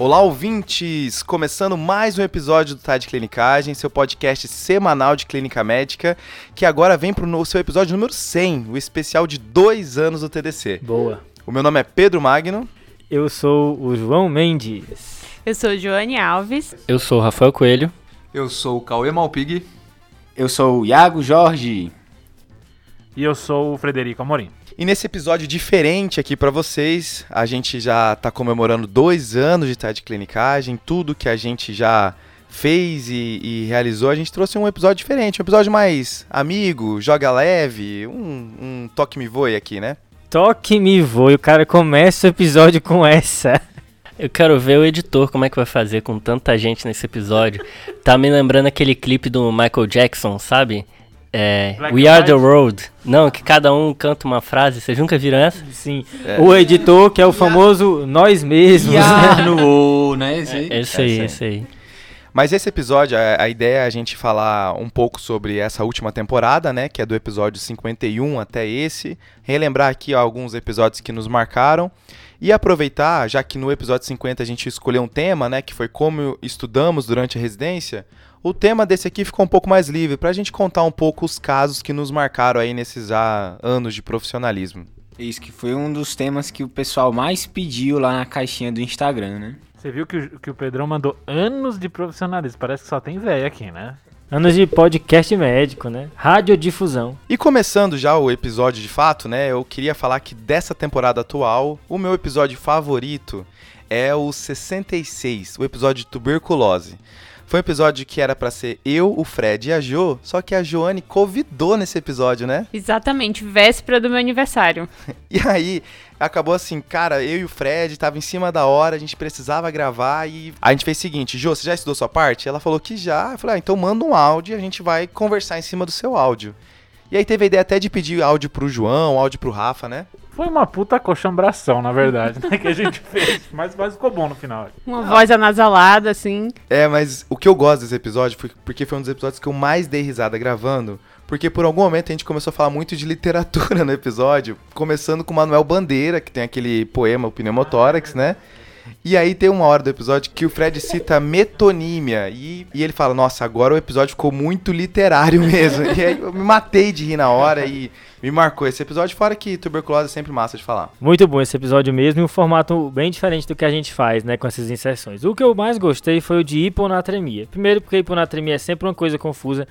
Olá, ouvintes! Começando mais um episódio do Tá de Clinicagem, seu podcast semanal de clínica médica, que agora vem para o seu episódio número 100, o especial de dois anos do TDC. Boa. O meu nome é Pedro Magno. Eu sou o João Mendes. Eu sou Joane Alves. Eu sou o Rafael Coelho. Eu sou o Cauê Malpig. Eu sou o Iago Jorge. E eu sou o Frederico Amorim. E nesse episódio diferente aqui para vocês, a gente já tá comemorando dois anos de Tá de Clinicagem, tudo que a gente já fez e, e, realizou, a gente trouxe um episódio diferente, um episódio mais amigo, joga leve, um, um toque me voe aqui, né? Toque me voe, o cara começa o episódio com essa. Eu quero ver o editor como é que vai fazer com tanta gente nesse episódio. tá me lembrando aquele clipe do Michael Jackson, sabe? É, We Are the Road. Não, que cada um canta uma frase. Vocês nunca viram essa? Sim. É. O editor, que é o famoso nós mesmos. Yeah. no né? Esse aí. É, esse aí, esse aí. Mas esse episódio, a, a, ideia é a gente falar um pouco sobre essa última temporada, né? Que é do episódio 51 até esse. Relembrar aqui ó, alguns episódios que nos marcaram. E aproveitar, já que no episódio 50 a gente escolheu um tema, né? Que foi como estudamos durante a residência o tema desse aqui ficou um pouco mais livre, para a gente contar um pouco os casos que nos marcaram aí nesses ah, anos de profissionalismo. Isso, que foi um dos temas que o pessoal mais pediu lá na caixinha do Instagram, né? Você viu que o, que o Pedrão mandou anos de profissionalismo, parece que só tem velho aqui, né? Anos de podcast médico, né? Radiodifusão. E começando já o episódio de fato, né? Eu queria falar que dessa temporada atual, o meu episódio favorito é o 66, o episódio de tuberculose. Foi um episódio que era para ser eu, o Fred e a Jo, só que a Joane convidou nesse episódio, né? Exatamente, véspera do meu aniversário. e aí, acabou assim, cara, eu e o Fred tava em cima da hora, a gente precisava gravar e a gente fez o seguinte, Jo, você já estudou sua parte? Ela falou que já. Eu falei, ah, então manda um áudio e a gente vai conversar em cima do seu áudio. E aí teve a ideia até de pedir áudio pro João, áudio pro Rafa, né? Foi uma puta coxambração, na verdade, né, que a gente fez. Mas, mas ficou bom no final. Uma voz anasalada, assim. É, mas o que eu gosto desse episódio foi porque foi um dos episódios que eu mais dei risada gravando. Porque por algum momento a gente começou a falar muito de literatura no episódio, começando com Manuel Bandeira, que tem aquele poema, o Pneumotórax, né? E aí tem uma hora do episódio que o Fred cita metonímia. E, e ele fala, nossa, agora o episódio ficou muito literário mesmo. e aí eu me matei de rir na hora e me marcou esse episódio, fora que tuberculose é sempre massa de falar. Muito bom esse episódio mesmo e um formato bem diferente do que a gente faz, né, com essas inserções. O que eu mais gostei foi o de hiponatremia. Primeiro porque hiponatremia é sempre uma coisa confusa.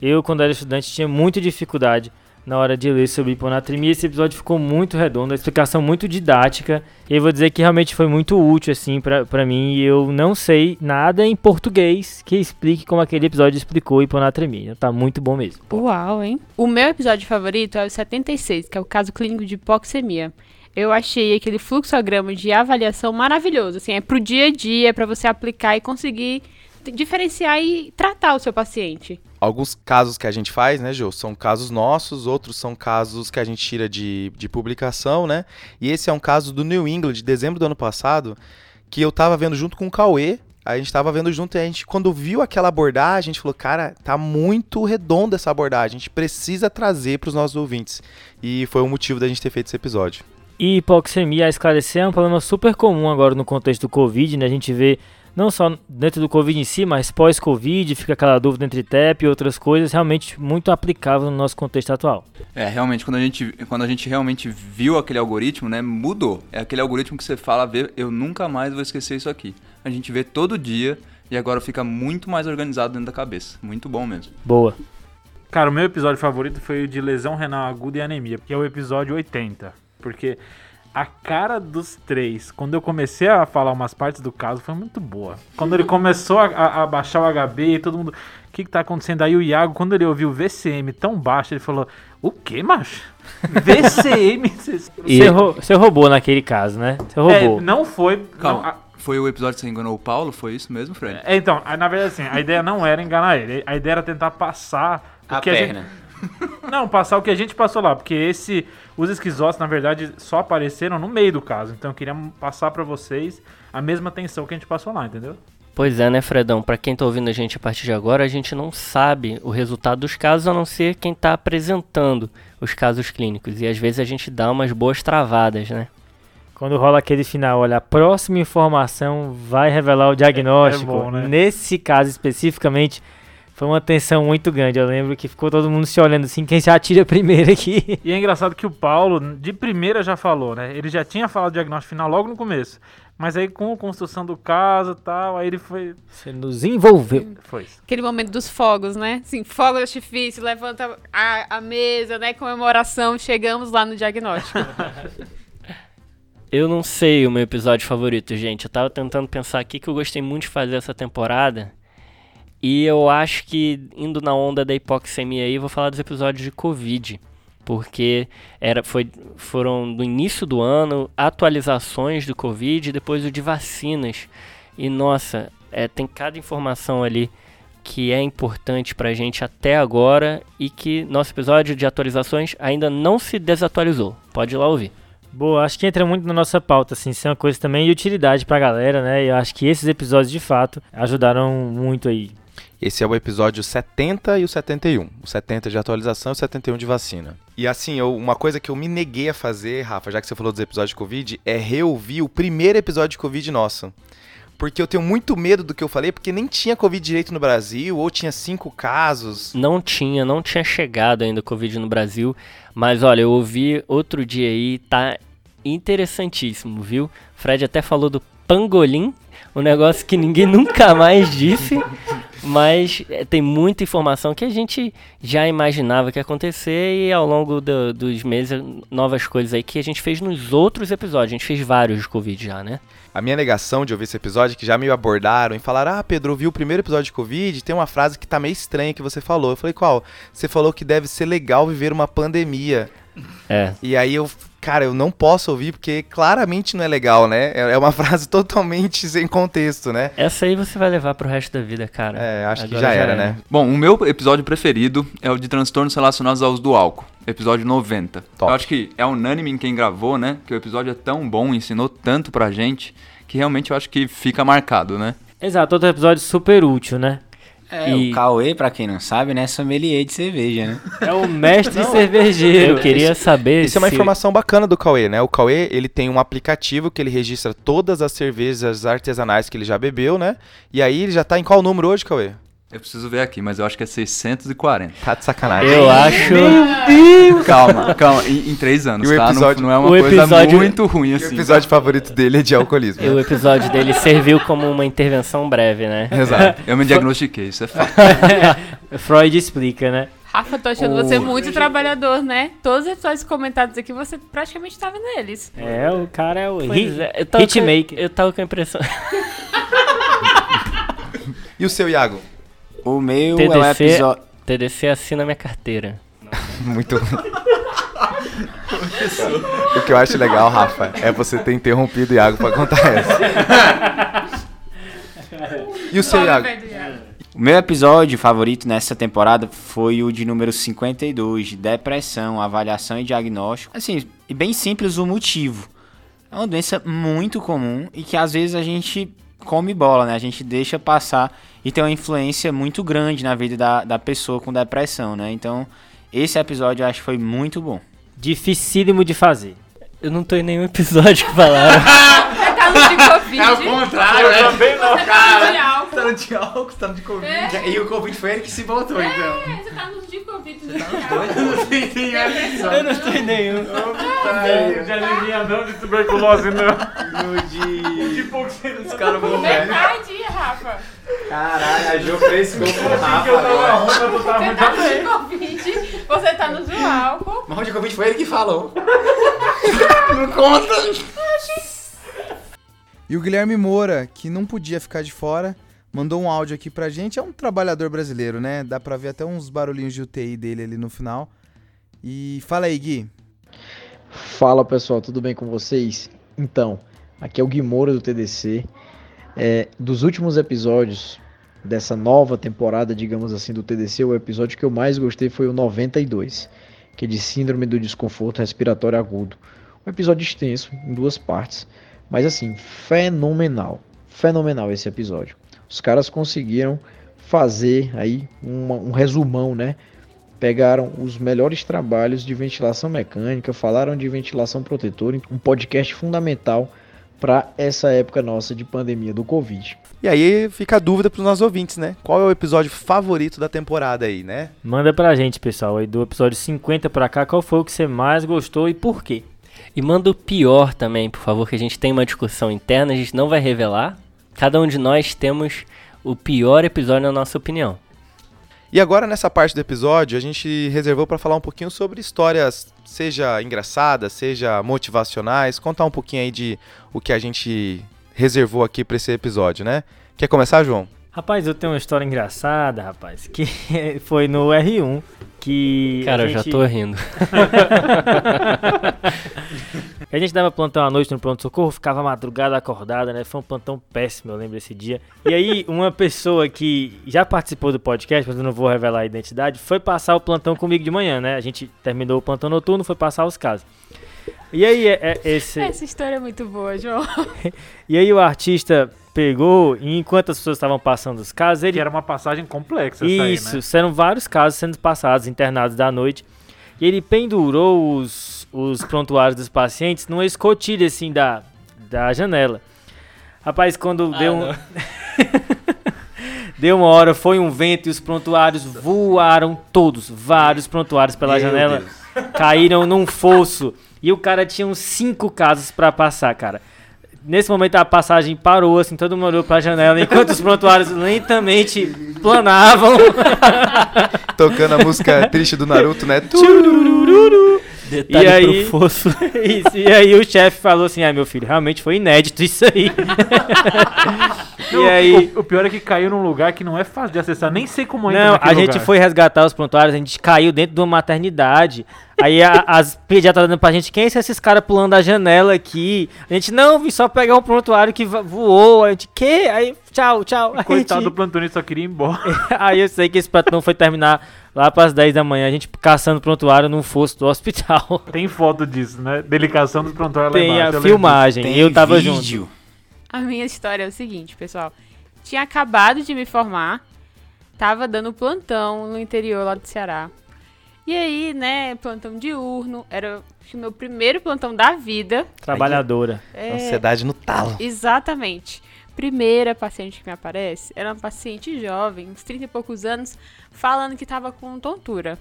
Eu, quando era estudante, tinha muita dificuldade na hora de ler sobre hiponatremia. Esse episódio ficou muito redondo, a explicação muito didática. E eu vou dizer que realmente foi muito útil, assim, para mim. E eu não sei nada em português que explique como aquele episódio explicou hiponatremia. Tá muito bom mesmo. Uau, hein? O meu episódio favorito é o 76, que é o caso clínico de hipoxemia. Eu achei aquele fluxograma de avaliação maravilhoso. Assim, é pro dia a dia, para você aplicar e conseguir diferenciar e tratar o seu paciente. Alguns casos que a gente faz, né, Jô, são casos nossos, outros são casos que a gente tira de, de publicação, né? E esse é um caso do New England, de dezembro do ano passado, que eu tava vendo junto com o Cauê, a gente tava vendo junto e a gente, quando viu aquela abordagem, a gente falou, cara, tá muito redonda essa abordagem, a gente precisa trazer para os nossos ouvintes. E foi o motivo da gente ter feito esse episódio. E hipoxemia, a esclarecer, é um problema super comum agora no contexto do Covid, né? A gente vê não só dentro do Covid em si, mas pós-Covid, fica aquela dúvida entre TEP e outras coisas, realmente muito aplicável no nosso contexto atual. É, realmente, quando a gente, quando a gente realmente viu aquele algoritmo, né, mudou. É aquele algoritmo que você fala, vê, eu nunca mais vou esquecer isso aqui. A gente vê todo dia e agora fica muito mais organizado dentro da cabeça. Muito bom mesmo. Boa. Cara, o meu episódio favorito foi o de lesão renal aguda e anemia, que é o episódio 80. Porque a cara dos três, quando eu comecei a falar umas partes do caso, foi muito boa. Quando ele começou a, a, a baixar o HB e todo mundo. O que, que tá acontecendo? Aí o Iago, quando ele ouviu o VCM tão baixo, ele falou: O que, macho? VCM? Você roubou naquele caso, né? Você roubou. É, não foi. Calma. Não, a... Foi o episódio que você enganou o Paulo? Foi isso mesmo, Fred? É, então, na verdade, assim, a ideia não era enganar ele. A ideia era tentar passar. A perna. A gente... Não, passar o que a gente passou lá, porque esse os esquizotes, na verdade, só apareceram no meio do caso. Então eu queria passar para vocês a mesma tensão que a gente passou lá, entendeu? Pois é, né, Fredão? Para quem tá ouvindo a gente a partir de agora, a gente não sabe o resultado dos casos a não ser quem tá apresentando os casos clínicos. E às vezes a gente dá umas boas travadas, né? Quando rola aquele final, olha, a próxima informação vai revelar o diagnóstico. É bom, né? Nesse caso especificamente, foi uma tensão muito grande. Eu lembro que ficou todo mundo se olhando assim, quem se atira primeiro aqui. E é engraçado que o Paulo, de primeira, já falou, né? Ele já tinha falado o diagnóstico final logo no começo. Mas aí, com a construção do caso e tal, aí ele foi. Você nos envolveu. Foi. Aquele momento dos fogos, né? Assim, fogo de artifício, levanta a, a mesa, né? Comemoração, chegamos lá no diagnóstico. Eu não sei o meu episódio favorito, gente. Eu tava tentando pensar aqui que eu gostei muito de fazer essa temporada. E eu acho que, indo na onda da hipoxemia aí, vou falar dos episódios de Covid. Porque era, foi, foram do início do ano, atualizações do Covid depois o de vacinas. E nossa, é, tem cada informação ali que é importante pra gente até agora e que nosso episódio de atualizações ainda não se desatualizou. Pode ir lá ouvir. Boa, acho que entra muito na nossa pauta, assim, ser uma coisa também de utilidade pra galera, né? E eu acho que esses episódios, de fato, ajudaram muito aí. Esse é o episódio 70 e o 71. O 70 de atualização e o 71 de vacina. E assim, eu- uma coisa que eu me neguei a fazer, Rafa, já que você falou dos episódios de Covid, é reouvir o primeiro episódio de Covid nosso. Porque eu tenho muito medo do que eu falei, porque nem tinha Covid direito no Brasil, ou tinha cinco casos. Não tinha, não tinha chegado ainda Covid no Brasil. Mas olha, eu ouvi outro dia aí, tá interessantíssimo, viu? Fred até falou do pangolim, um negócio que ninguém nunca mais disse. Mas é, tem muita informação que a gente já imaginava que ia acontecer e ao longo do- dos meses, novas coisas aí que a gente fez nos outros episódios. A gente fez vários de Covid já, né? A minha negação de ouvir esse episódio, é que já me abordaram e falaram: Ah, Pedro, ouvi o primeiro episódio de Covid, tem uma frase que tá meio estranha que você falou. Eu falei: Qual? Você falou que deve ser legal viver uma pandemia. É. E aí eu, cara, eu não posso ouvir porque claramente não é legal, né? É é uma frase totalmente sem contexto, né? Essa aí você vai levar pro resto da vida, cara. É, acho que Agora já já era, era. né? Bom, o meu episódio preferido é o de transtornos relacionados ao uso do álcool. Episódio 90. Top. Eu acho que é unânime em quem gravou, né? Que o episódio é tão bom, ensinou tanto pra gente, que realmente eu acho que fica marcado, né? Exato, outro episódio super útil, né? É, E- o Cauê, pra quem não sabe, né, é sommelier de cerveja, né? É o mestre cervejeiro. Eu queria saber Isso é uma se- informação bacana do Cauê, né? O Cauê, ele tem um aplicativo que ele registra todas as cervejas artesanais que ele já bebeu, né? E aí ele já tá em qual número hoje, Cauê? Eu preciso ver aqui, mas eu acho que é 640. Tá de sacanagem. Eu acho. Calma, calma. Em, em três anos, E o tá? Não- episódio- não, é uma o coisa episódio- muito ruim O assim. episódio favorito dele é de alcoolismo. O episódio dele serviu como uma intervenção breve, né? Exato. Eu me diagnostiquei, isso é fato. Freud explica, né? Rafa, tô achando você muito trabalhador, né? Todos os episódios comentados aqui, você praticamente tava neles. É, o cara é o hit, é, hitmaker. Eu tava com a impressão. E o seu, Iago? O meu é o TDC, episódio. TDC assina minha carteira. Muito. o que eu acho legal, Rafa, é você ter interrompido o Iago pra contar essa. E o seu, Iago? O meu episódio favorito nessa temporada foi o de número 52, de depressão, avaliação e diagnóstico. Assim, e bem simples o motivo. É uma doença muito comum e que às vezes a gente come bola, né? A gente deixa passar e tem uma influência muito grande na vida da, da pessoa com depressão, né? Então, esse episódio eu acho que foi muito bom. Dificílimo de fazer. Eu não tô em nenhum episódio que falaram. Tá no de Covid. contrário, Você tá no de álcool. Tá no de álcool, tá no de Covid. É. E o Covid foi ele que se botou, então. É, você tá no de Covid. no de álcool. eu não tô em nenhum. De anemia não, de tuberculose não. No de... De hipoxemia. Os caras vão ver. Verdade, Rafa. Caralho, a Jo frescou com o Rafa Eu tava agora. mas eu tava Você tá de Covid. Você tá no álcool. Mas o de Covid foi ele que falou. Não conta. E o Guilherme Moura, que não podia ficar de fora, mandou um áudio aqui pra gente. É um trabalhador brasileiro, né? Dá pra ver até uns barulhinhos de UTI dele ali no final. E fala aí, Gui. Fala pessoal, tudo bem com vocês? Então, aqui é o Gui Moura do TDC. É, dos últimos episódios dessa nova temporada, digamos assim, do TDC, o episódio que eu mais gostei foi o 92, que é de Síndrome do Desconforto Respiratório Agudo. Um episódio extenso, em duas partes, mas assim, fenomenal. Fenomenal esse episódio. Os caras conseguiram fazer aí uma- um resumão, né? pegaram os melhores trabalhos de ventilação mecânica, falaram de ventilação protetora, um podcast fundamental para essa época nossa de pandemia do Covid. E aí fica a dúvida pros nossos ouvintes, né? Qual é o episódio favorito da temporada aí, né? Manda pra gente, pessoal, aí do episódio 50 pra cá, qual foi o que você mais gostou e por quê? E manda o pior também, por favor, que a gente tem uma discussão interna, a gente não vai revelar. Cada um de nós temos o pior episódio na nossa opinião. E agora nessa parte do episódio, a gente reservou para falar um pouquinho sobre histórias, seja engraçadas, seja motivacionais, contar um pouquinho aí de o que a gente reservou aqui para esse episódio, né? Quer começar, João? Rapaz, eu tenho uma história engraçada, rapaz, que foi no R1 que Cara, a eu já gente- tô rindo. A gente dava plantão à noite no pronto-socorro, ficava madrugada acordada, né? Foi um plantão péssimo, eu lembro desse dia. E aí, uma pessoa que já participou do podcast, mas eu não vou revelar a identidade, foi passar o plantão comigo de manhã, né? A gente terminou o plantão noturno, foi passar os casos. E aí, é- é- esse, Essa história é muito boa, João. e aí o artista pegou, e enquanto as pessoas estavam passando os casos, ele Que era uma passagem complexa essa aí, Isso, né? eram vários casos sendo passados, internados da noite. E ele pendurou os, os prontuários dos pacientes numa escotilha, assim, da, da janela. Rapaz, quando deu um... deu uma hora, foi um vento e os prontuários voaram todos, vários prontuários pela Meu janela, Deus. caíram num fosso. E o cara tinha uns cinco casos pra passar, cara. Nesse momento a passagem parou, assim, todo mundo olhou pra janela, enquanto os prontuários lentamente planavam. Tocando a música triste do Naruto, né? Detalhe E aí- pro fosso. Isso, e aí o chefe falou assim, ah, meu filho, realmente foi inédito isso aí. Não, e aí... o, o pior é que caiu num lugar que não é fácil de acessar, nem sei como entra Não, a gente lugar. foi resgatar os prontuários, a gente caiu dentro de uma maternidade. Aí a- as pediatras dando pra gente, quem são esses caras pulando a janela aqui? A gente, não, vim só pegar um prontuário que voou. A gente, que? Aí, tchau, tchau. A Coitado do gente- plantonista só queria ir embora. Aí eu sei que esse plantão foi terminar lá pras 10 da manhã, a gente caçando prontuário num fosso do hospital. Tem foto disso, né? Delicação dos prontuários lá Tem embaixo. a eu lembro filmagem, Tem eu tava junto. vídeo. A minha história é o seguinte, pessoal. Tinha acabado de me formar, tava dando plantão no interior lá do Ceará. E aí, né, plantão diurno, era o meu primeiro plantão da vida. Trabalhadora. É, Ansiedade no talo. Exatamente. Primeira paciente que me aparece era uma paciente jovem, uns 30 e poucos anos, falando que tava com tontura.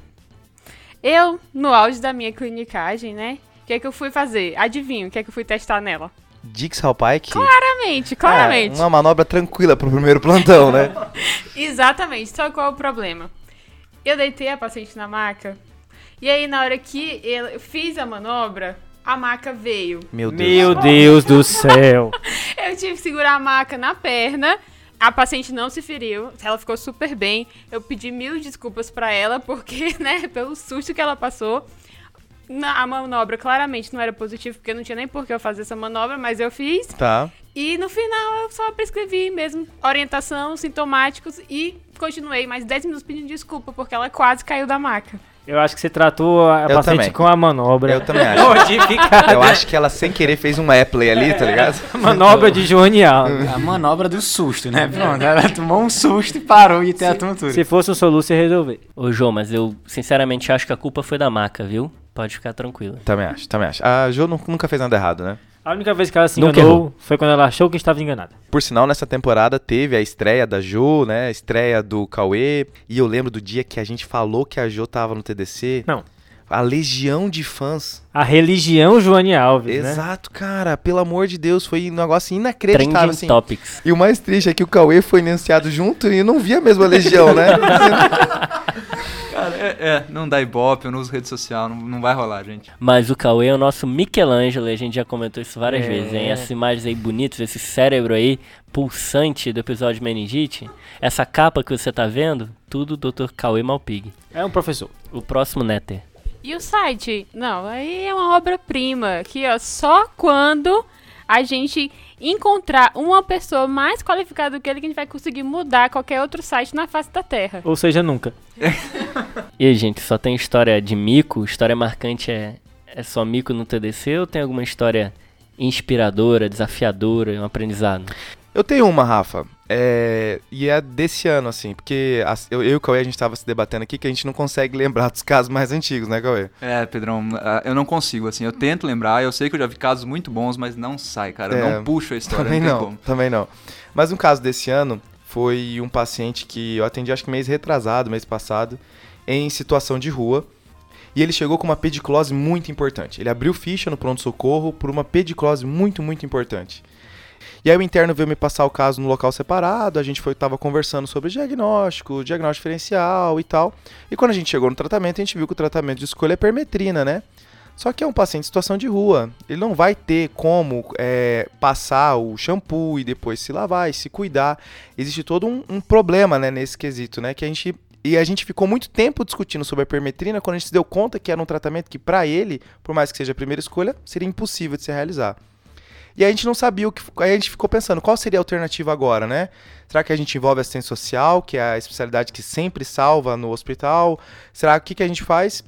Eu, no auge da minha clinicagem, né? O que é que eu fui fazer? Adivinha o que é que eu fui testar nela? Dix Halpike. Claramente, claramente. É, uma manobra tranquila pro primeiro plantão, né? Exatamente. Só qual é o problema? Eu deitei a paciente na maca. E aí, na hora que eu fiz a manobra, a maca veio. Meu Deus. Meu Deus do céu. Eu tive que segurar a maca na perna. A paciente não se feriu, ela ficou super bem. Eu pedi mil desculpas pra ela, porque, né, pelo susto que ela passou. Na, a manobra claramente não era positiva, porque não tinha nem por que eu fazer essa manobra, mas eu fiz. Tá. E no final eu só prescrevi mesmo orientação, sintomáticos e continuei mais 10 minutos pedindo desculpa, porque ela quase caiu da maca. Eu acho que você tratou a Eu paciente também. com a manobra. Eu também acho. Modificada. Eu acho que ela sem querer fez um Apple ali, tá ligado? Manobra de joanial. A manobra do susto, né? Pronto, ela tomou um susto e parou de ter a tontura. Se fosse um soluço, ia resolver. Ô, João, mas eu sinceramente acho que a culpa foi da maca, viu? Pode ficar tranquilo. Também acho, também acho. A Jo nu- nunca fez nada errado, né? A única vez que ela se Nunca enganou foi quando ela achou que estava enganada. Por sinal, nessa temporada teve a estreia da Jo, né? A estreia do Cauê. E eu lembro do dia que a gente falou que a Jo tava no TDC. Não. A legião de fãs. A religião Joane Alves, né? Exato, cara. Pelo amor de Deus, foi um negócio inacreditável, Trending assim. Topics. E o mais triste é que o Cauê foi anunciado junto e eu não vi a mesma legião, né? Cara, é, é, não dá ibope, eu não uso rede social, não, não vai rolar, gente. Mas o Cauê é o nosso Michelangelo, e a gente já comentou isso várias É. vezes, hein? Essas imagens aí bonitas, esse cérebro aí pulsante do episódio de Meningite, essa capa que você tá vendo, tudo Dr. Cauê Malpig. É um professor. O próximo Netter. E o site? Não, aí é uma obra-prima. Que, ó, só quando a gente encontrar uma pessoa mais qualificada do que ele que a gente vai conseguir mudar qualquer outro site na face da Terra. Ou seja, nunca. E aí, gente, só tem história de mico? História marcante é, é só mico no TDC ou tem alguma história inspiradora, desafiadora, um aprendizado? Eu tenho uma, Rafa. É, e é desse ano, assim, porque as- eu, eu e o Cauê, a gente tava se debatendo aqui que a gente não consegue lembrar dos casos mais antigos, né, Cauê? É, Pedrão, ah, eu não consigo, assim. Eu tento lembrar, eu sei que eu já vi casos muito bons, mas não sai, cara. Eu É, não puxo a história. Também não. não, também não. Mas um caso desse ano foi um paciente que eu atendi acho que mês retrasado, mês passado, em situação de rua. E ele chegou com uma pediclose muito importante. Ele abriu ficha no pronto-socorro por uma pediclose muito, muito importante. E aí o interno veio me passar o caso no local separado, a gente foi tava conversando sobre diagnóstico, diagnóstico diferencial e tal. E quando a gente chegou no tratamento, a gente viu que o tratamento de escolha é permetrina, né? Só que é um paciente em situação de rua. Ele não vai ter como é, passar o shampoo e depois se lavar e se cuidar. Existe todo um, um problema né, nesse quesito, né? Que a gente. E a gente ficou muito tempo discutindo sobre a permetrina quando a gente se deu conta que era um tratamento que, para ele, por mais que seja a primeira escolha, seria impossível de se realizar. E a gente não sabia o que. Aí a gente ficou pensando, qual seria a alternativa agora, né? Será que a gente envolve assistência social, que é a especialidade que sempre salva no hospital? Será que o que a gente faz?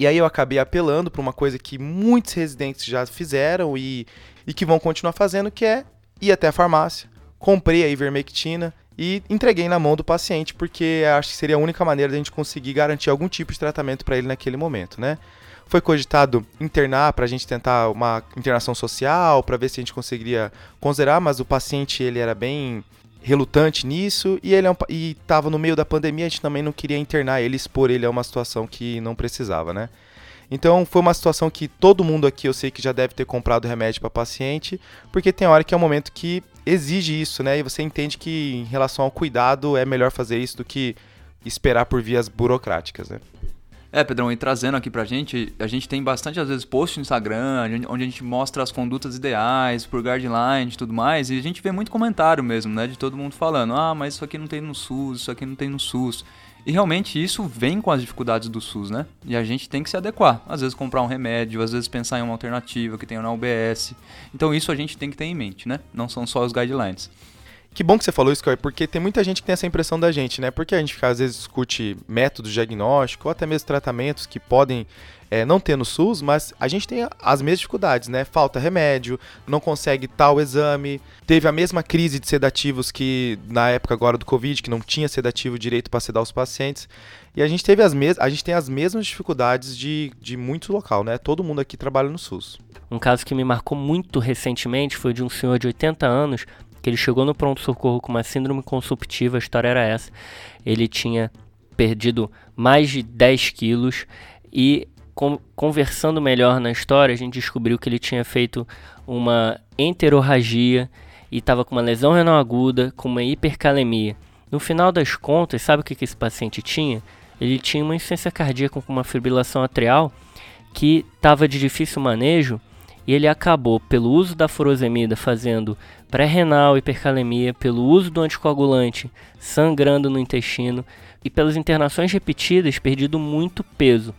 E aí eu acabei apelando para uma coisa que muitos residentes já fizeram e, e que vão continuar fazendo, que é ir até a farmácia, comprei a ivermectina e entreguei na mão do paciente, porque acho que seria a única maneira de a gente conseguir garantir algum tipo de tratamento para ele naquele momento, né? Foi cogitado internar para a gente tentar uma internação social, para ver se a gente conseguiria considerar, mas o paciente ele era bem relutante nisso e ele é um e estava no meio da pandemia, a gente também não queria internar ele, expor ele a uma situação que não precisava, né? Então foi uma situação que todo mundo aqui eu sei que já deve ter comprado remédio para paciente, porque tem hora que é um momento que exige isso, né? E você entende que em relação ao cuidado é melhor fazer isso do que esperar por vias burocráticas, né? É, Pedrão, e trazendo aqui pra gente, a gente tem bastante, às vezes, posts no Instagram, onde a gente mostra as condutas ideais por guidelines e tudo mais, e a gente vê muito comentário mesmo, né, de todo mundo falando, ah, mas isso aqui não tem no SUS, isso aqui não tem no SUS. E realmente isso vem com as dificuldades do SUS, né? E a gente tem que se adequar. Às vezes comprar um remédio, às vezes pensar em uma alternativa que tenha na UBS. Então isso a gente tem que ter em mente, né? Não são só os guidelines. Que bom que você falou isso, Cauê, porque tem muita gente que tem essa impressão da gente, né? Porque a gente às vezes discute métodos de diagnóstico ou até mesmo tratamentos que podem é, não ter no SUS, mas a gente tem as mesmas dificuldades, né? Falta remédio, não consegue tal exame, teve a mesma crise de sedativos que na época agora do Covid, que não tinha sedativo direito para sedar os pacientes. E a gente teve as mes a gente tem as mesmas dificuldades de, de muito local, né? Todo mundo aqui trabalha no SUS. Um caso que me marcou muito recentemente foi de um senhor de 80 anos que ele chegou no pronto-socorro com uma síndrome consumptiva, a história era essa. Ele tinha perdido mais de 10 quilos e con- conversando melhor na história, a gente descobriu que ele tinha feito uma enterorragia e estava com uma lesão renal aguda, com uma hipercalemia. No final das contas, sabe o que, que esse paciente tinha? Ele tinha uma insuficiência cardíaca com uma fibrilação atrial que estava de difícil manejo e ele acabou, pelo uso da furosemida, fazendo pré-renal, hipercalemia, pelo uso do anticoagulante, sangrando no intestino e pelas internações repetidas, perdido muito peso.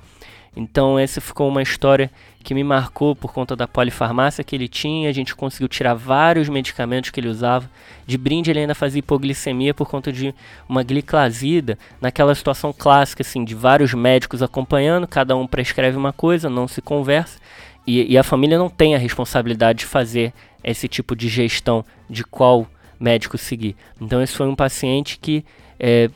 Então essa ficou uma história que me marcou por conta da polifarmácia que ele tinha, a gente conseguiu tirar vários medicamentos que ele usava. De brinde ele ainda fazia hipoglicemia por conta de uma gliclazida, naquela situação clássica assim, de vários médicos acompanhando, cada um prescreve uma coisa, não se conversa. E, e a família não tem a responsabilidade de fazer esse tipo de gestão de qual médico seguir. Então esse foi um paciente que é,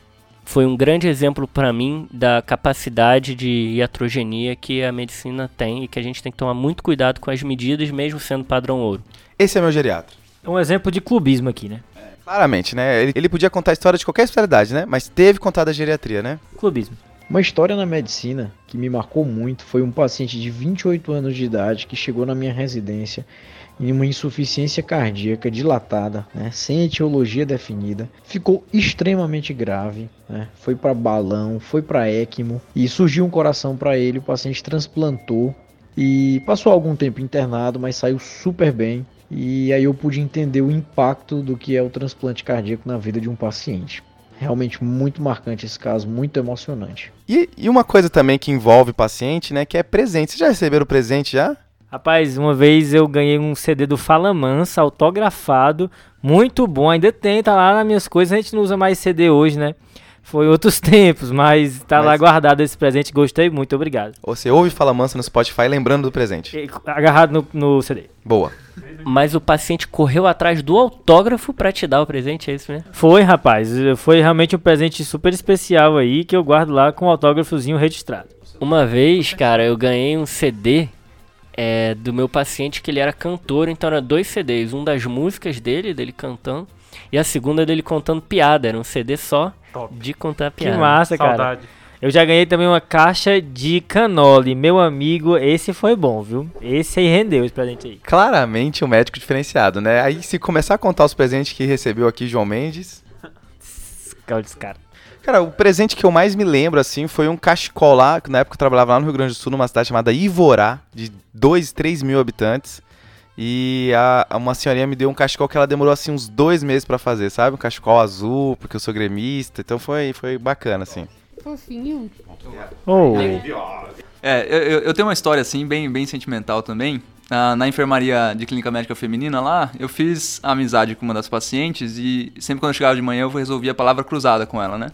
foi um grande exemplo para mim da capacidade de iatrogenia que a medicina tem e que a gente tem que tomar muito cuidado com as medidas, mesmo sendo padrão ouro. Esse é meu geriatra. É um exemplo de clubismo aqui, né? Claramente, né? Ele, ele podia contar a história de qualquer especialidade, né? Mas teve contado a geriatria, né? Clubismo. Uma história na medicina que me marcou muito foi um paciente de 28 anos de idade que chegou na minha residência em uma insuficiência cardíaca dilatada, né, sem etiologia definida, ficou extremamente grave, né, foi para balão, foi para ECMO e surgiu um coração para ele, o paciente transplantou e passou algum tempo internado, mas saiu super bem. E aí eu pude entender o impacto do que é o transplante cardíaco na vida de um paciente. Realmente muito marcante esse caso, muito emocionante. E, e uma coisa também que envolve paciente, né? Que é presente. Vocês já receberam presente já? Rapaz, uma vez eu ganhei um CD do Fala Mansa, autografado, muito bom, ainda tem, tá lá nas minhas coisas, a gente não usa mais CD hoje, né? Foi outros tempos, mas tá lá Mas- guardado esse presente. Gostei muito, obrigado. Você ouve Fala Mansa no Spotify lembrando do presente. E- Agarrado no, no CD. Boa. Mas o paciente correu atrás do autógrafo pra te dar o presente, é isso mesmo? Foi, rapaz. Foi realmente um presente super especial aí que eu guardo lá com um autógrafozinho registrado. Uma vez, cara, eu ganhei um CD é, do meu paciente que ele era cantor, então era dois CDs, um das músicas dele, dele cantando, e a segunda dele contando piada, era um CD só Top. de contar Que piada. massa, cara. Saudade. Eu já ganhei também uma caixa de canole. Meu amigo, esse foi bom, viu? Esse aí rendeu esse presente aí. Claramente um médico diferenciado, né? Aí se começar a contar os presentes que recebeu aqui João Mendes. Calma desse cara. Cara, o presente que eu mais me lembro, assim, foi um cachecol lá, que na época eu trabalhava lá no Rio Grande do Sul, numa cidade chamada Ivorá, de 2, 3 mil habitantes. E a, uma senhorinha me deu um cachecol que ela demorou, assim, uns dois meses pra fazer, sabe? Um cachecol azul, porque eu sou gremista. Então foi, foi bacana, assim. Fofinho. Oh, É, eu, eu- tenho uma história assim, bem, bem sentimental também. Ah, na enfermaria de clínica médica feminina lá, eu fiz amizade com uma das pacientes e sempre quando eu chegava de manhã eu resolvia a palavra cruzada com ela, né?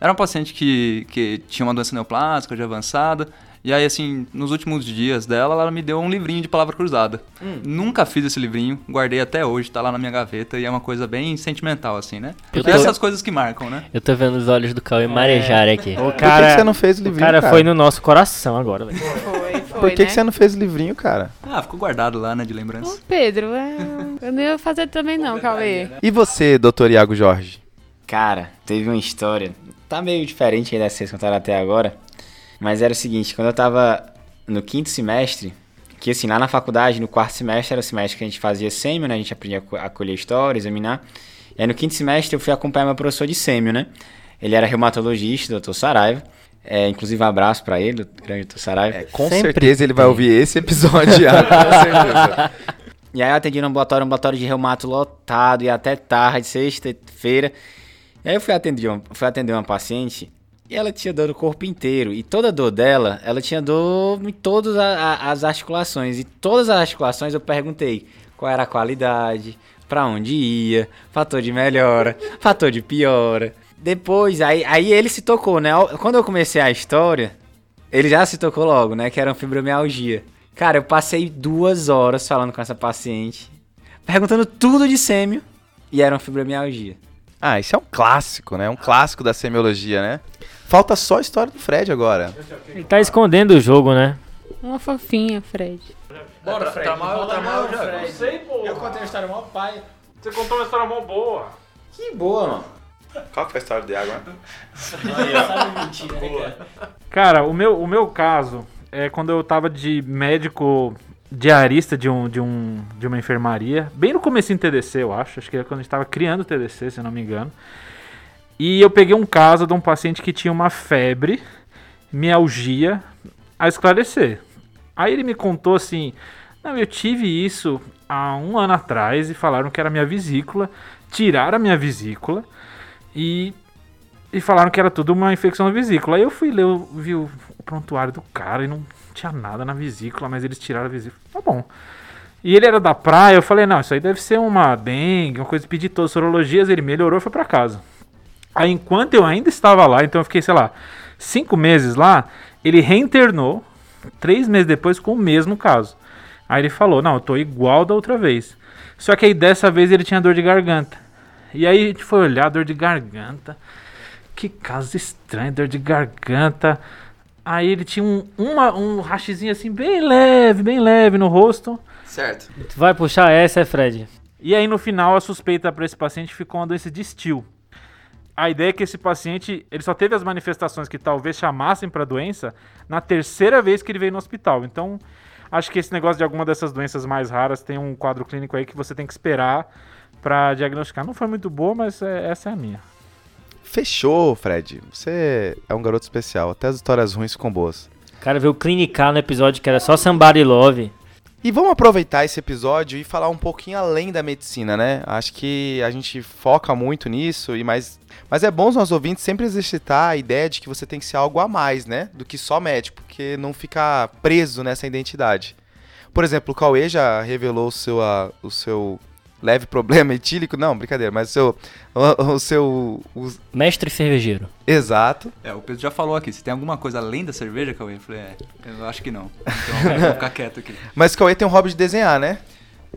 Era uma paciente que, que tinha uma doença neoplásica já avançada. E aí, assim, nos últimos dias dela, ela me deu um livrinho de palavra cruzada. Nunca fiz esse livrinho, guardei até hoje, tá lá na minha gaveta e é uma coisa bem sentimental, assim, né? É tô- essas coisas que marcam, né? Eu tô vendo os olhos do Cauê marejarem aqui. o Por que, cara, que você não fez o o livrinho, cara cara? foi no nosso coração agora, velho. Foi, foi, Por que, né? que você não fez o livrinho, cara? Ah, ficou guardado lá, né, de Ô, lembrança. Pedro, é... eu não ia fazer também não, Cauê. E você, doutor Iago Jorge? Cara, teve uma história. Tá meio diferente aí dessa que vocês contaram até agora. Mas era o seguinte, quando eu tava no quinto semestre, que assim, lá na faculdade, no quarto semestre, era o semestre que a gente fazia sêmio, né? A gente aprendia a co- a colher história, examinar. E aí no quinto semestre eu fui acompanhar meu professor de sêmio, né? Ele era reumatologista, doutor Saraiva. É, inclusive um abraço pra ele, o grande doutor Saraiva. É, com Sempre certeza ele vai ouvir esse episódio, certeza. E aí eu atendi no ambulatório, um ambulatório de reumato lotado, e até tarde, sexta-feira. E aí eu fui atender, uma, fui atender uma paciente e ela tinha dor no corpo inteiro. E toda dor dela, ela tinha dor em todas as articulações. E todas as articulações eu perguntei qual era a qualidade, pra onde ia, fator de melhora, fator de piora. Depois, aí, aí ele se tocou, né? Quando eu comecei a história, ele já se tocou logo, né? Que era uma fibromialgia. Cara, eu passei duas horas falando com essa paciente, perguntando tudo de sêmio, e era uma fibromialgia. Ah, isso é um clássico, né? Um clássico da semiologia, né? Falta só a história do Fred agora. Ele tá escondendo o jogo, né? Uma fofinha, Fred. Bora, Fred. Tá mal, tá mal já. Eu sei, pô. Eu contei uma história mó pai. Você contou uma história mó boa. Que boa, mano. Qual que foi a história do Iago, né? Cara, o meu, o meu caso é quando eu tava de médico diarista de, um, de, um, de uma enfermaria, bem no começo em TDC, eu acho. Acho que era quando a gente tava criando o TDC, se não me engano. E eu peguei um caso de um paciente que tinha uma febre, mialgia, a esclarecer. Aí ele me contou assim: Não, eu tive isso há um ano atrás e falaram que era minha vesícula, tiraram a minha vesícula e e falaram que era tudo uma infecção na vesícula. Aí eu fui ler, vi o prontuário do cara e não tinha nada na vesícula, mas eles tiraram a vesícula. Tá bom. E ele era da praia, eu falei, não, isso aí deve ser uma dengue, uma coisa, pedi todas as sorologias, ele melhorou e foi pra casa. Aí enquanto eu ainda estava lá, então eu fiquei, sei lá, cinco meses lá, ele reinternou, três meses depois, com o mesmo caso. Aí ele falou, não, eu tô igual da outra vez. Só que aí dessa vez ele tinha dor de garganta. E aí a gente foi olhar, dor de garganta. Que caso estranho, dor de garganta. Aí ele tinha um, uma, um rachizinho assim, bem leve, bem leve no rosto. Certo. Tu vai puxar essa, é Fred? E aí no final a suspeita para esse paciente ficou uma doença de Still. A ideia é que esse paciente, ele só teve as manifestações que talvez chamassem para doença na terceira vez que ele veio no hospital. Então, acho que esse negócio de alguma dessas doenças mais raras tem um quadro clínico aí que você tem que esperar para diagnosticar. Não foi muito boa, mas é- essa é a minha. Fechou, Fred. Você é um garoto especial. Até as histórias ruins ficam boas. O cara veio clinicar no episódio que era só Somebody Love. E vamos aproveitar esse episódio e falar um pouquinho além da medicina, né? Acho que a gente foca muito nisso, e mais, mas é bom os nossos ouvintes sempre exercitar a ideia de que você tem que ser algo a mais, né? Do que só médico, porque não ficar preso nessa identidade. Por exemplo, o Cauê já revelou o seu, a- o seu leve problema etílico. Não, brincadeira, mas o seu. O, o seu. o- Mestre cervejeiro. exato. É, o Pedro já falou aqui. Se tem alguma coisa além da cerveja, Cauê? Eu falei, é, eu acho que não. Então eu vou ficar quieto aqui. Mas o Cauê tem um hobby de desenhar, né?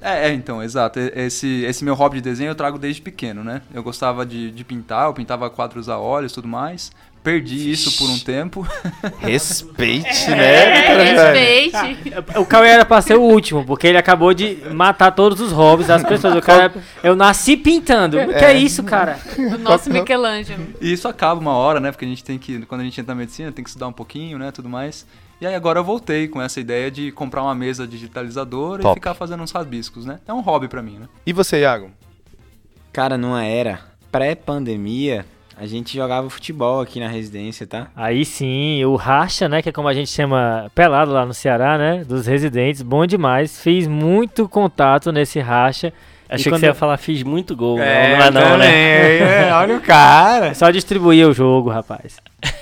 É, é, então, exato. Esse, esse meu hobby de desenho eu trago desde pequeno, né? Eu gostava de, de pintar, eu pintava quadros a óleo e tudo mais. Perdi isso por um tempo. Respeite, É, né? Vitor Jânio? respeite. O Cauê era pra ser o último, porque ele acabou de matar todos os hobbies das pessoas. O cara, eu nasci pintando. O que é isso, cara? O nosso Michelangelo. E isso acaba uma hora, né? Porque a gente tem que, quando a gente entra na medicina, tem que estudar um pouquinho, né? Tudo mais. E aí agora eu voltei com essa ideia de comprar uma mesa digitalizadora Top. e ficar fazendo uns rabiscos, né? É um hobby pra mim, né? E você, Iago? Cara, numa era pré-pandemia, a gente jogava futebol aqui na residência, tá? Aí sim, o racha, né, que é como a gente chama pelado lá no Ceará, né, dos residentes, bom demais. Fiz muito contato nesse racha. Achei quando que você ia eu- falar, fiz muito gol. não, não é não, né? É, olha o cara. Só distribuía o jogo, rapaz.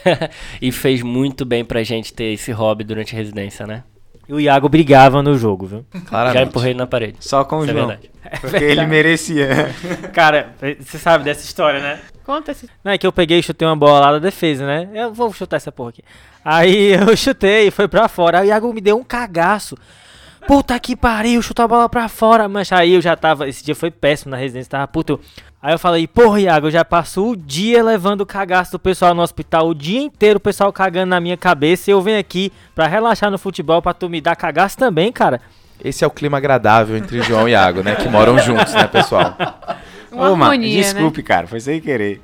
e fez muito bem pra gente ter esse hobby durante a residência, né? E o Iago brigava no jogo, viu? Já Claramente. empurrei na parede. Só com o Isso é João. verdade. Porque ele merecia. Cara, você sabe dessa história, né? Conta esse. Não, é que eu peguei e chutei uma bola lá da defesa, né? Eu vou chutar essa porra aqui. Aí eu chutei e foi pra fora. Aí o Iago me deu um cagaço. Puta que pariu, chutou a bola pra fora. Mas aí eu já tava. Esse dia foi péssimo na residência, tava puto. Aí eu falei, porra, Iago, eu já passo o dia levando o cagaço do pessoal no hospital, o dia inteiro o pessoal cagando na minha cabeça. E eu venho aqui pra relaxar no futebol pra tu me dar cagaço também, cara. Esse é o clima agradável entre João e Iago, né? Que moram juntos, né, pessoal? Uma Ô, harmonia, né? desculpe, cara, foi sem querer.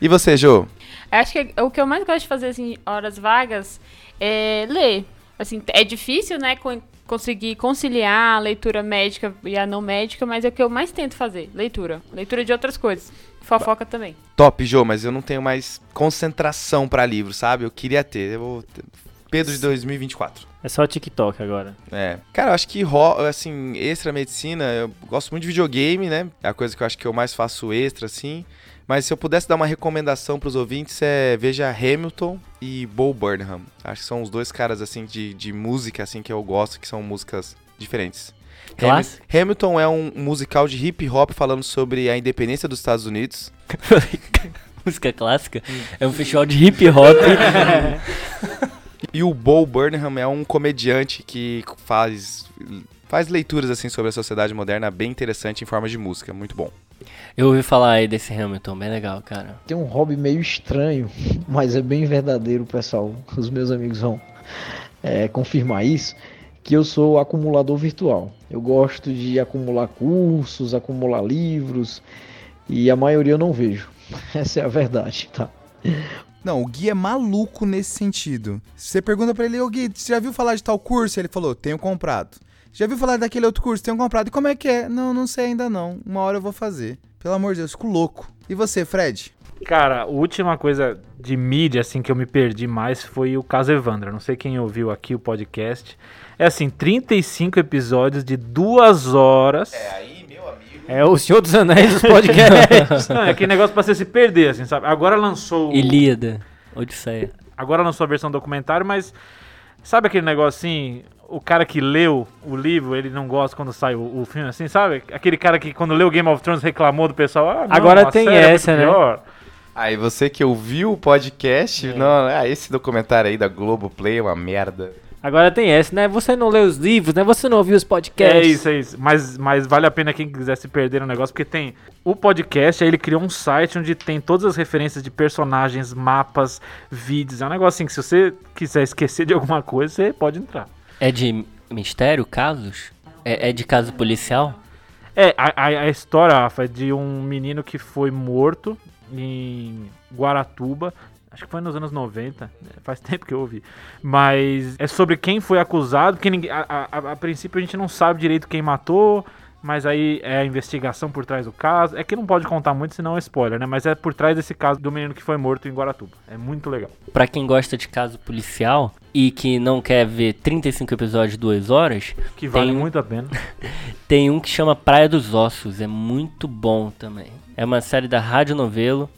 E você, Jô? Acho que o que eu mais gosto de fazer assim, em horas vagas é ler. Assim, é difícil, né, co- conseguir conciliar a leitura médica e a não médica, mas é o que eu mais tento fazer, leitura. Leitura de outras coisas. Fofoca também. Top, Jô, mas eu não tenho mais concentração pra livro, sabe? Eu queria ter. Eu vou... Pedro de 2024. É só TikTok agora. É. Cara, eu acho que, assim, extra medicina, eu gosto muito de videogame, né? É a coisa que eu acho que eu mais faço extra, assim. Mas se eu pudesse dar uma recomendação pros ouvintes, é veja Hamilton e Bo Burnham. Acho que são os dois caras, assim, de, de música, assim, que eu gosto, que são músicas diferentes. Ham- Hamilton é um musical de hip hop falando sobre a independência dos Estados Unidos. Música clássica. É um festival de hip hop. E o Bo Burnham é um comediante que faz, faz leituras, assim, sobre a sociedade moderna bem interessante em forma de música. Muito bom. Eu ouvi falar aí desse Hamilton, bem legal, cara. Tem um hobby meio estranho, mas é bem verdadeiro, pessoal. Os meus amigos vão é, confirmar isso. Que eu sou acumulador virtual. Eu gosto de acumular cursos, acumular livros e a maioria eu não vejo. Essa é a verdade, tá? Não, o Gui é maluco nesse sentido. Você pergunta pra ele, ô Gui, você já viu falar de tal curso? Ele falou, tenho comprado. Já viu falar daquele outro curso? Tenho comprado. E como é que é? Não, não sei ainda não. Uma hora eu vou fazer. Pelo amor de Deus, fico louco. E você, Fred? Cara, a última coisa de mídia, assim, que eu me perdi mais foi o caso Evandra. Não sei quem ouviu aqui o podcast. É assim, 35 episódios de duas horas. aí, meu amigo. É o Senhor dos Anéis dos podcasts. Não, é aquele negócio pra você se perder, assim, sabe? Agora lançou. o- Ilíada, Odisseia. Agora lançou a versão documentário, mas sabe aquele negócio assim? O cara que leu o livro, ele não gosta quando sai o, o filme, assim, sabe? Aquele cara que quando leu Game of Thrones reclamou do pessoal. Ah, não, Agora tem série é essa, muito né? pior. Aí você que ouviu o podcast, não, ah, esse documentário aí da Globoplay é uma merda. Agora tem essa, né? Você não lê os livros, né? Você não ouviu os podcasts. É isso, é isso. Mas, mas vale a pena quem quiser se perder no negócio, porque tem o podcast, aí ele criou um site onde tem todas as referências de personagens, mapas, vídeos. É um negócio assim que se você quiser esquecer de alguma coisa, você pode entrar. É de mistério, casos? É, é de caso policial? É, a, a, a história, Rafa, é de um menino que foi morto em Guaratuba. Acho que foi nos anos 90, né? faz tempo que eu ouvi. Mas é sobre quem foi acusado, porque ninguém, a, a- a- princípio a gente não sabe direito quem matou, mas aí é a investigação por trás do caso. É que não pode contar muito, senão é spoiler, né? Mas é por trás desse caso do menino que foi morto em Guaratuba. É muito legal. Pra quem gosta de caso policial e que não quer ver 35 episódios de 2 horas, Que vale muito a pena. tem um que chama Praia dos Ossos. É muito bom também. É uma série da Rádio Novelo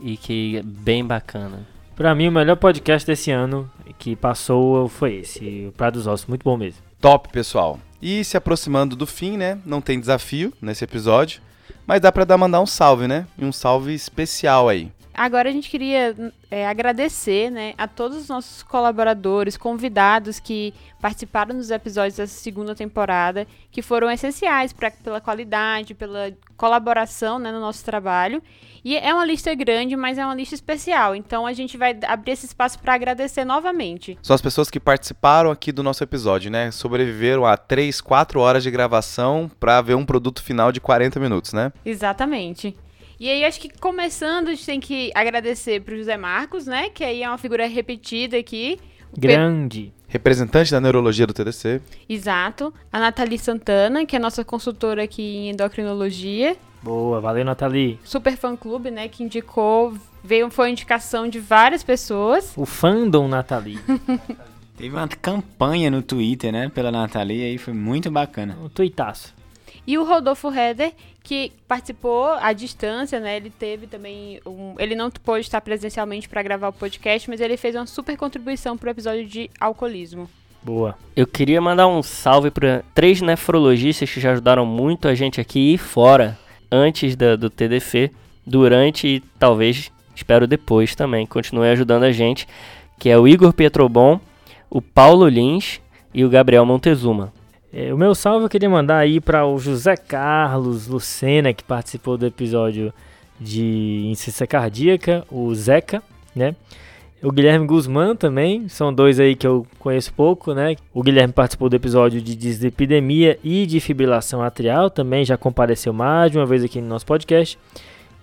e que é bem bacana. Pra mim, o melhor podcast desse ano que passou foi esse, o Praia dos Ossos. Muito bom mesmo. Top, pessoal. E se aproximando do fim, né? Não tem desafio nesse episódio, mas dá pra dar mandar um salve, né? E um salve especial aí. Agora a gente queria é, agradecer né, a todos os nossos colaboradores, convidados que participaram dos episódios dessa segunda temporada, que foram essenciais pra, pela qualidade, pela colaboração né, no nosso trabalho. E é uma lista grande, mas é uma lista especial. Então a gente vai abrir esse espaço para agradecer novamente. São as pessoas que participaram aqui do nosso episódio, né? Sobreviveram a 3, 4 horas de gravação pra ver um produto final de 40 minutos, né? Exatamente. E aí, acho que começando, a gente tem que agradecer pro José Marcos, né? Que aí é uma figura repetida aqui. O Pe- Grande. Representante da neurologia do TDC. Exato. A Nathalie Santana, que é nossa consultora aqui em endocrinologia. Boa, valeu, Nathalie. Super fã clube, né? Que indicou, veio, foi indicação de várias pessoas. O fandom Nathalie. Teve uma campanha no Twitter, né, pela Nathalie, aí foi muito bacana. Um tuitaço. E o Rodolfo Heder, que participou à distância, né? Ele teve também um, ele não pôde estar presencialmente para gravar o podcast, mas ele fez uma super contribuição pro episódio de alcoolismo. Boa. Eu queria mandar um salve para três nefrologistas que já ajudaram muito a gente aqui e fora, antes da- do TDC, durante e talvez, espero depois também, continue ajudando a gente, que é o Igor Pietrobon, o Paulo Lins e o Gabriel Montezuma. É, o meu salve eu queria mandar aí para o José Carlos Lucena, que participou do episódio de insuficiência cardíaca, o Zeca, né? O Guilherme Guzmán também, são dois aí que eu conheço pouco, né? O Guilherme participou do episódio de dislipidemia e de fibrilação atrial, também já compareceu mais de uma vez aqui no nosso podcast.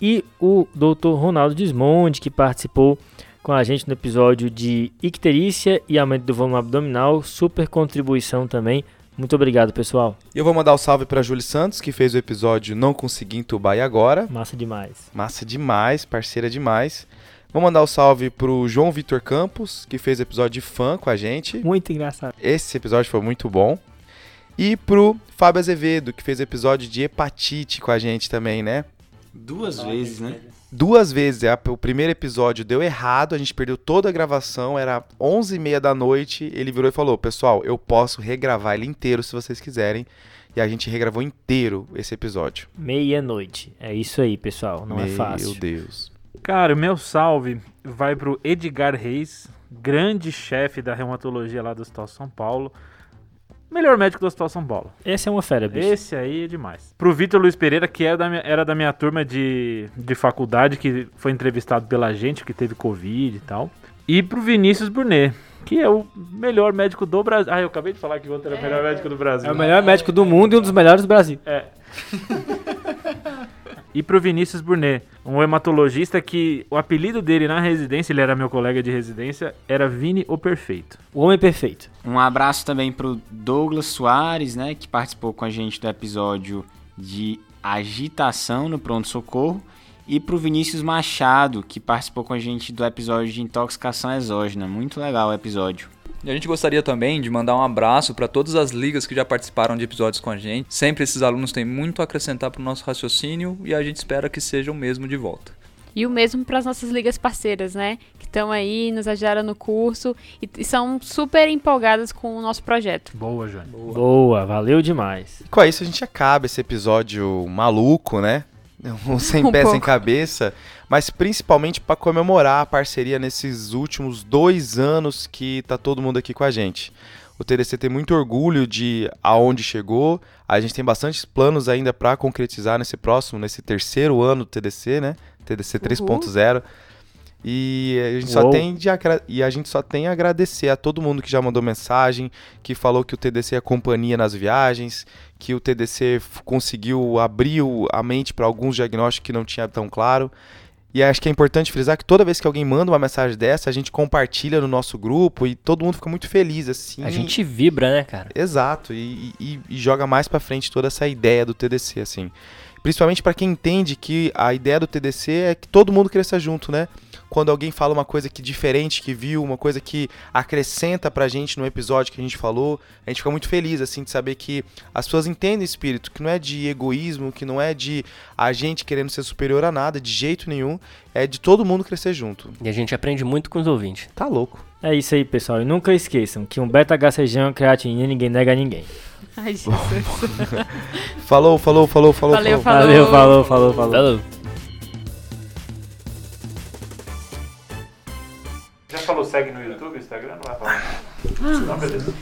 E o Dr. Ronaldo Desmonde, que participou com a gente no episódio de icterícia e aumento do volume abdominal, super contribuição também. Muito obrigado, pessoal. E eu vou mandar o salve pra Julie Santos, que fez o episódio Não Consegui Entubar e Agora. Massa demais. Massa demais, parceira demais. Vou mandar o salve pro João Vitor Campos, que fez o episódio de fã com a gente. Muito engraçado. Esse episódio foi muito bom. E pro Fábio Azevedo, que fez o episódio de hepatite com a gente também, né? Duas vezes, né? Duas vezes. a- O primeiro episódio deu errado, a gente perdeu toda a gravação, era 11h30 da noite. Ele virou e falou: Pessoal, eu posso regravar ele inteiro se vocês quiserem. E a gente regravou inteiro esse episódio. Meia-noite. É isso aí, pessoal. Não é fácil. Meu Deus. Cara, o meu salve vai pro Edgar Reis, grande chefe da reumatologia lá do Hospital São Paulo. Melhor médico do Hospital São Paulo. Esse é uma fera, bicho. Esse aí é demais. Pro Vitor Luiz Pereira, que era da minha, era da minha turma de, de faculdade, que foi entrevistado pela gente, que teve Covid e tal. E pro Vinícius Burnet, que é o melhor médico do Brasil. Ah, eu acabei de falar que o outro era o melhor médico do Brasil. É o melhor médico do mundo e um dos melhores do Brasil. É. e pro Vinícius Burnet, um hematologista que o apelido dele na residência, ele era meu colega de residência, era Vini o Perfeito. O homem perfeito. Um abraço também pro Douglas Soares, né, que participou com a gente do episódio de agitação no pronto-socorro. E pro Vinícius Machado, que participou com a gente do episódio de intoxicação exógena. Muito legal o episódio. E a gente gostaria também de mandar um abraço para todas as ligas que já participaram de episódios com a gente. Sempre esses alunos têm muito a acrescentar para o nosso raciocínio e a gente espera que sejam mesmo de volta. E o mesmo para as nossas ligas parceiras, né? Que estão aí, nos ajudaram no curso e, e são super empolgadas com o nosso projeto. Boa, Jânio. Boa, valeu demais. E com isso a gente acaba esse episódio maluco, né? Um sem Um pé, sem pouco. cabeça, mas principalmente para comemorar a parceria nesses últimos dois anos que tá todo mundo aqui com a gente. O TDC tem muito orgulho de aonde chegou. A gente tem bastantes planos ainda para concretizar nesse próximo, nesse terceiro ano do TDC, né? TDC 3.0. E a gente só tem de e a gente só tem a agradecer a todo mundo que já mandou mensagem, que falou que o TDC é companhia nas viagens, que o TDC conseguiu abrir a mente para alguns diagnósticos que não tinha tão claro. E acho que é importante frisar que toda vez que alguém manda uma mensagem dessa, a gente compartilha no nosso grupo e todo mundo fica muito feliz assim. A gente vibra, né, cara? Exato, e, e- e joga mais pra frente toda essa ideia do TDC, assim. Principalmente pra quem entende que a ideia do TDC é que todo mundo cresça junto, né? Quando alguém fala uma coisa que diferente, que viu, uma coisa que acrescenta pra gente no episódio que a gente falou. A gente fica muito feliz, assim, de saber que as pessoas entendem o espírito, que não é de egoísmo, que não é de a gente querendo ser superior a nada, de jeito nenhum. É de todo mundo crescer junto. E a gente aprende muito com os ouvintes. Tá louco. É isso aí, pessoal. E nunca esqueçam que um beta-HCG é uma creatinina ninguém nega a ninguém. Ai, Jesus. Falou, falou, falou, falou. Valeu, falou. Valeu, falou, falou, falou. Falou. Já falou segue no YouTube, Instagram? Não vai falar. Ah. Não, beleza.